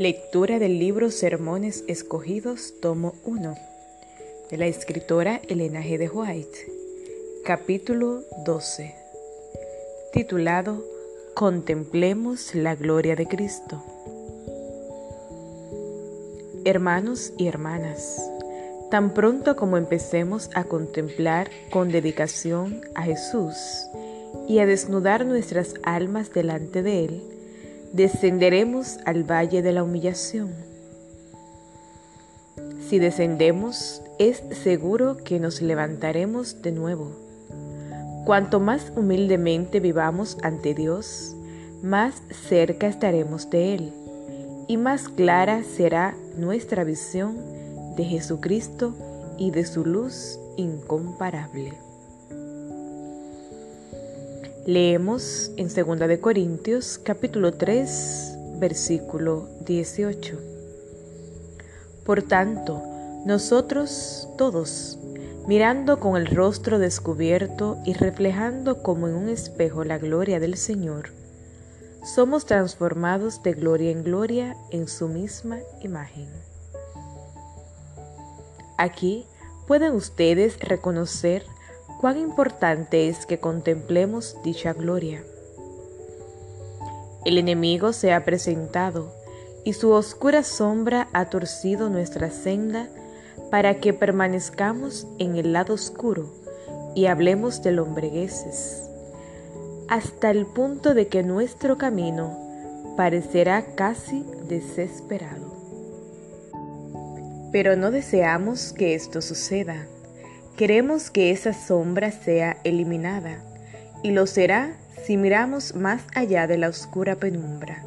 Lectura del libro Sermones Escogidos, tomo 1, de la escritora Elena G. de White, capítulo 12, titulado Contemplemos la gloria de Cristo. Hermanos y hermanas, tan pronto como empecemos a contemplar con dedicación a Jesús y a desnudar nuestras almas delante de Él, descenderemos al valle de la humillación. Si descendemos, es seguro que nos levantaremos de nuevo. Cuanto más humildemente vivamos ante Dios, más cerca estaremos de Él y más clara será nuestra visión de Jesucristo y de su luz incomparable. Leemos en 2 de Corintios capítulo 3 versículo 18. Por tanto, nosotros todos, mirando con el rostro descubierto y reflejando como en un espejo la gloria del Señor, somos transformados de gloria en gloria en su misma imagen. Aquí pueden ustedes reconocer cuán importante es que contemplemos dicha gloria. El enemigo se ha presentado y su oscura sombra ha torcido nuestra senda para que permanezcamos en el lado oscuro y hablemos de lombregueses, hasta el punto de que nuestro camino parecerá casi desesperado. Pero no deseamos que esto suceda Queremos que esa sombra sea eliminada, y lo será si miramos más allá de la oscura penumbra,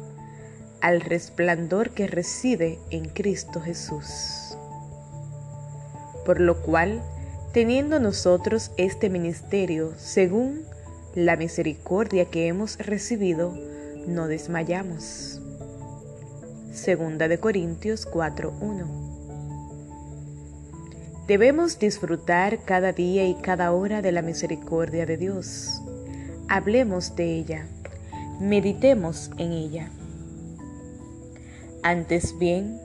al resplandor que reside en Cristo Jesús. Por lo cual, teniendo nosotros este ministerio según la misericordia que hemos recibido, no desmayamos. Segunda de Corintios 4:1 Debemos disfrutar cada día y cada hora de la misericordia de Dios. Hablemos de ella, meditemos en ella. Antes bien,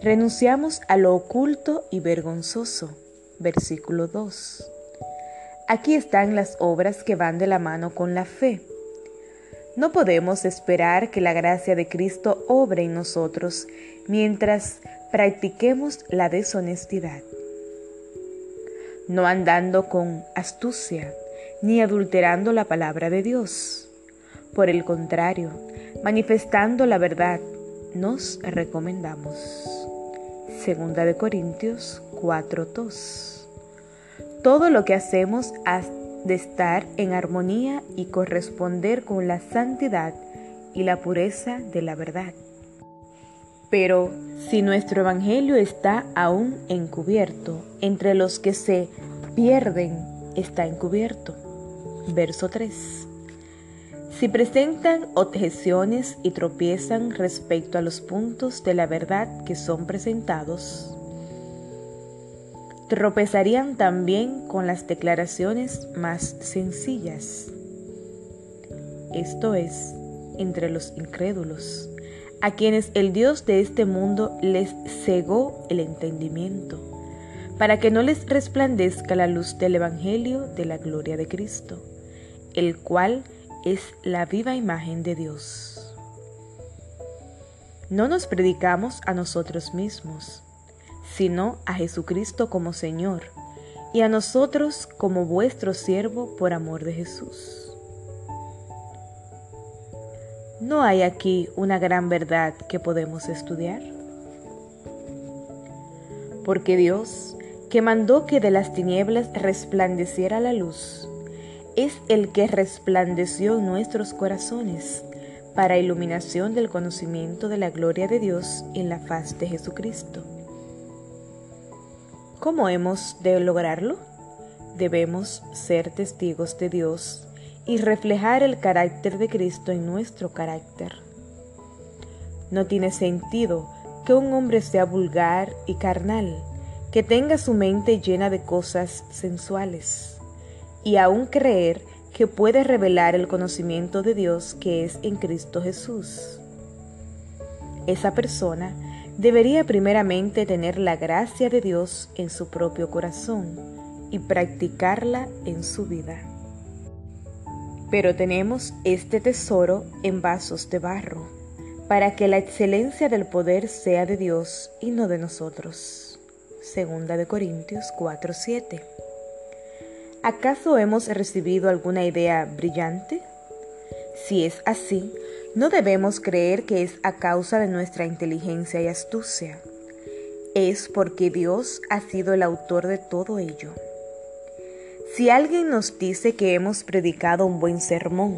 renunciamos a lo oculto y vergonzoso. Versículo 2. Aquí están las obras que van de la mano con la fe. No podemos esperar que la gracia de Cristo obre en nosotros mientras practiquemos la deshonestidad no andando con astucia, ni adulterando la palabra de Dios. Por el contrario, manifestando la verdad, nos recomendamos. Segunda de Corintios 4:2. Todo lo que hacemos ha de estar en armonía y corresponder con la santidad y la pureza de la verdad. Pero si nuestro Evangelio está aún encubierto, entre los que se pierden está encubierto. Verso 3. Si presentan objeciones y tropiezan respecto a los puntos de la verdad que son presentados, tropezarían también con las declaraciones más sencillas, esto es, entre los incrédulos a quienes el Dios de este mundo les cegó el entendimiento, para que no les resplandezca la luz del Evangelio de la gloria de Cristo, el cual es la viva imagen de Dios. No nos predicamos a nosotros mismos, sino a Jesucristo como Señor, y a nosotros como vuestro siervo por amor de Jesús. ¿No hay aquí una gran verdad que podemos estudiar? Porque Dios, que mandó que de las tinieblas resplandeciera la luz, es el que resplandeció nuestros corazones para iluminación del conocimiento de la gloria de Dios en la faz de Jesucristo. ¿Cómo hemos de lograrlo? Debemos ser testigos de Dios y reflejar el carácter de Cristo en nuestro carácter. No tiene sentido que un hombre sea vulgar y carnal, que tenga su mente llena de cosas sensuales, y aún creer que puede revelar el conocimiento de Dios que es en Cristo Jesús. esa persona debería primeramente tener la gracia de Dios en su propio corazón y practicarla en su vida. Pero tenemos este tesoro en vasos de barro, para que la excelencia del poder sea de Dios y no de nosotros. Segunda de Corintios 4:7. ¿Acaso hemos recibido alguna idea brillante? Si es así, no debemos creer que es a causa de nuestra inteligencia y astucia. Es porque Dios ha sido el autor de todo ello. Si alguien nos dice que hemos predicado un buen sermón,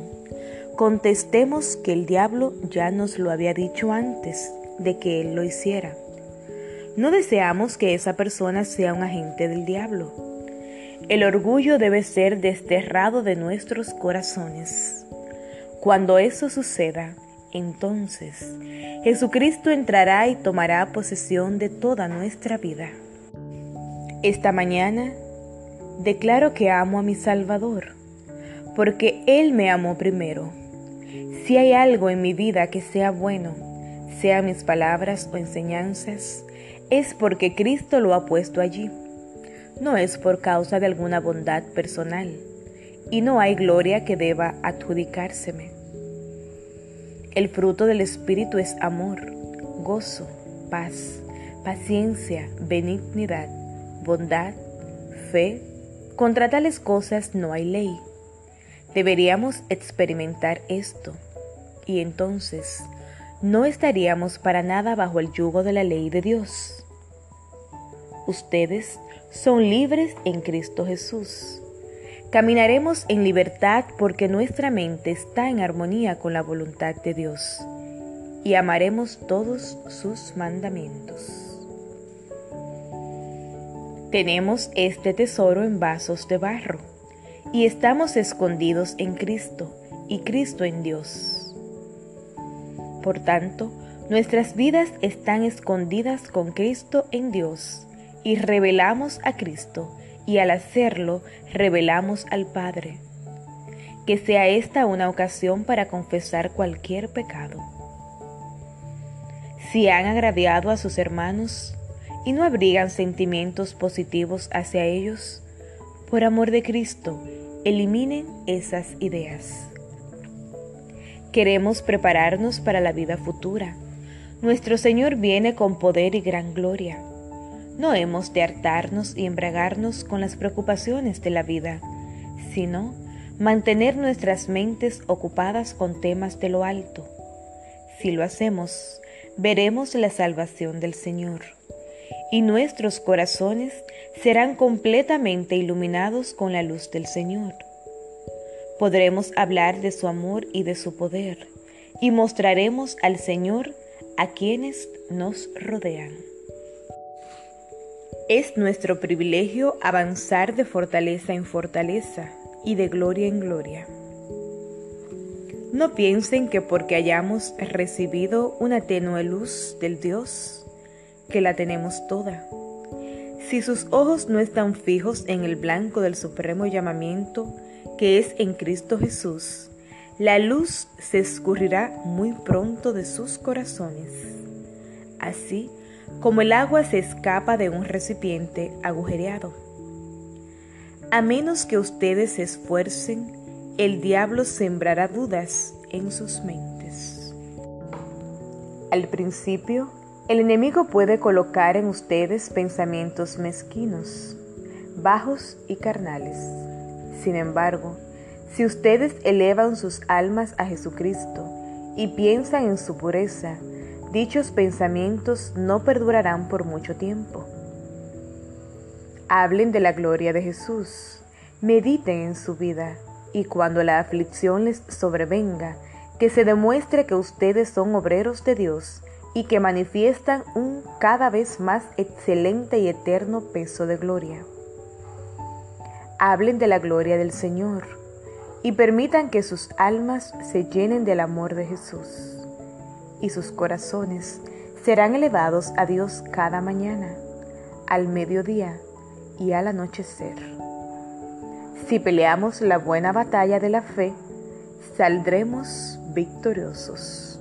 contestemos que el diablo ya nos lo había dicho antes de que él lo hiciera. No deseamos que esa persona sea un agente del diablo. El orgullo debe ser desterrado de nuestros corazones. Cuando eso suceda, entonces Jesucristo entrará y tomará posesión de toda nuestra vida. Esta mañana declaro que amo a mi Salvador, porque Él me amó primero. Si hay algo en mi vida que sea bueno, sea mis palabras o enseñanzas, es porque Cristo lo ha puesto allí. No es por causa de alguna bondad personal, y no hay gloria que deba adjudicárseme. El fruto del Espíritu es amor, gozo, paz, paciencia, benignidad, bondad, fe, contra tales cosas no hay ley. Deberíamos experimentar esto y entonces no estaríamos para nada bajo el yugo de la ley de Dios. Ustedes son libres en Cristo Jesús. Caminaremos en libertad porque nuestra mente está en armonía con la voluntad de Dios y amaremos todos sus mandamientos. Tenemos este tesoro en vasos de barro y estamos escondidos en Cristo y Cristo en Dios. Por tanto, nuestras vidas están escondidas con Cristo en Dios y revelamos a Cristo y al hacerlo revelamos al Padre. Que sea esta una ocasión para confesar cualquier pecado. Si han agraviado a sus hermanos, y no abrigan sentimientos positivos hacia ellos, por amor de Cristo, eliminen esas ideas. Queremos prepararnos para la vida futura. Nuestro Señor viene con poder y gran gloria. No hemos de hartarnos y embragarnos con las preocupaciones de la vida, sino mantener nuestras mentes ocupadas con temas de lo alto. Si lo hacemos, veremos la salvación del Señor y nuestros corazones serán completamente iluminados con la luz del Señor. Podremos hablar de su amor y de su poder y mostraremos al Señor a quienes nos rodean. Es nuestro privilegio avanzar de fortaleza en fortaleza y de gloria en gloria. No piensen que porque hayamos recibido una tenue luz del Dios, que la tenemos toda. Si sus ojos no están fijos en el blanco del supremo llamamiento que es en Cristo Jesús, la luz se escurrirá muy pronto de sus corazones. Así como el agua se escapa de un recipiente agujereado. A menos que ustedes se esfuercen, el diablo sembrará dudas en sus mentes. Al principio, el enemigo puede colocar en ustedes pensamientos mezquinos, bajos y carnales. Sin embargo, si ustedes elevan sus almas a Jesucristo y piensan en su pureza, dichos pensamientos no perdurarán por mucho tiempo. Hablen de la gloria de Jesús, mediten en su vida y cuando la aflicción les sobrevenga, que se demuestre que ustedes son obreros de Dios y que manifiestan un cada vez más excelente y eterno peso de gloria. Hablen de la gloria del Señor y permitan que sus almas se llenen del amor de Jesús y sus corazones serán elevados a Dios cada mañana, al mediodía y al anochecer. Si peleamos la buena batalla de la fe, saldremos victoriosos.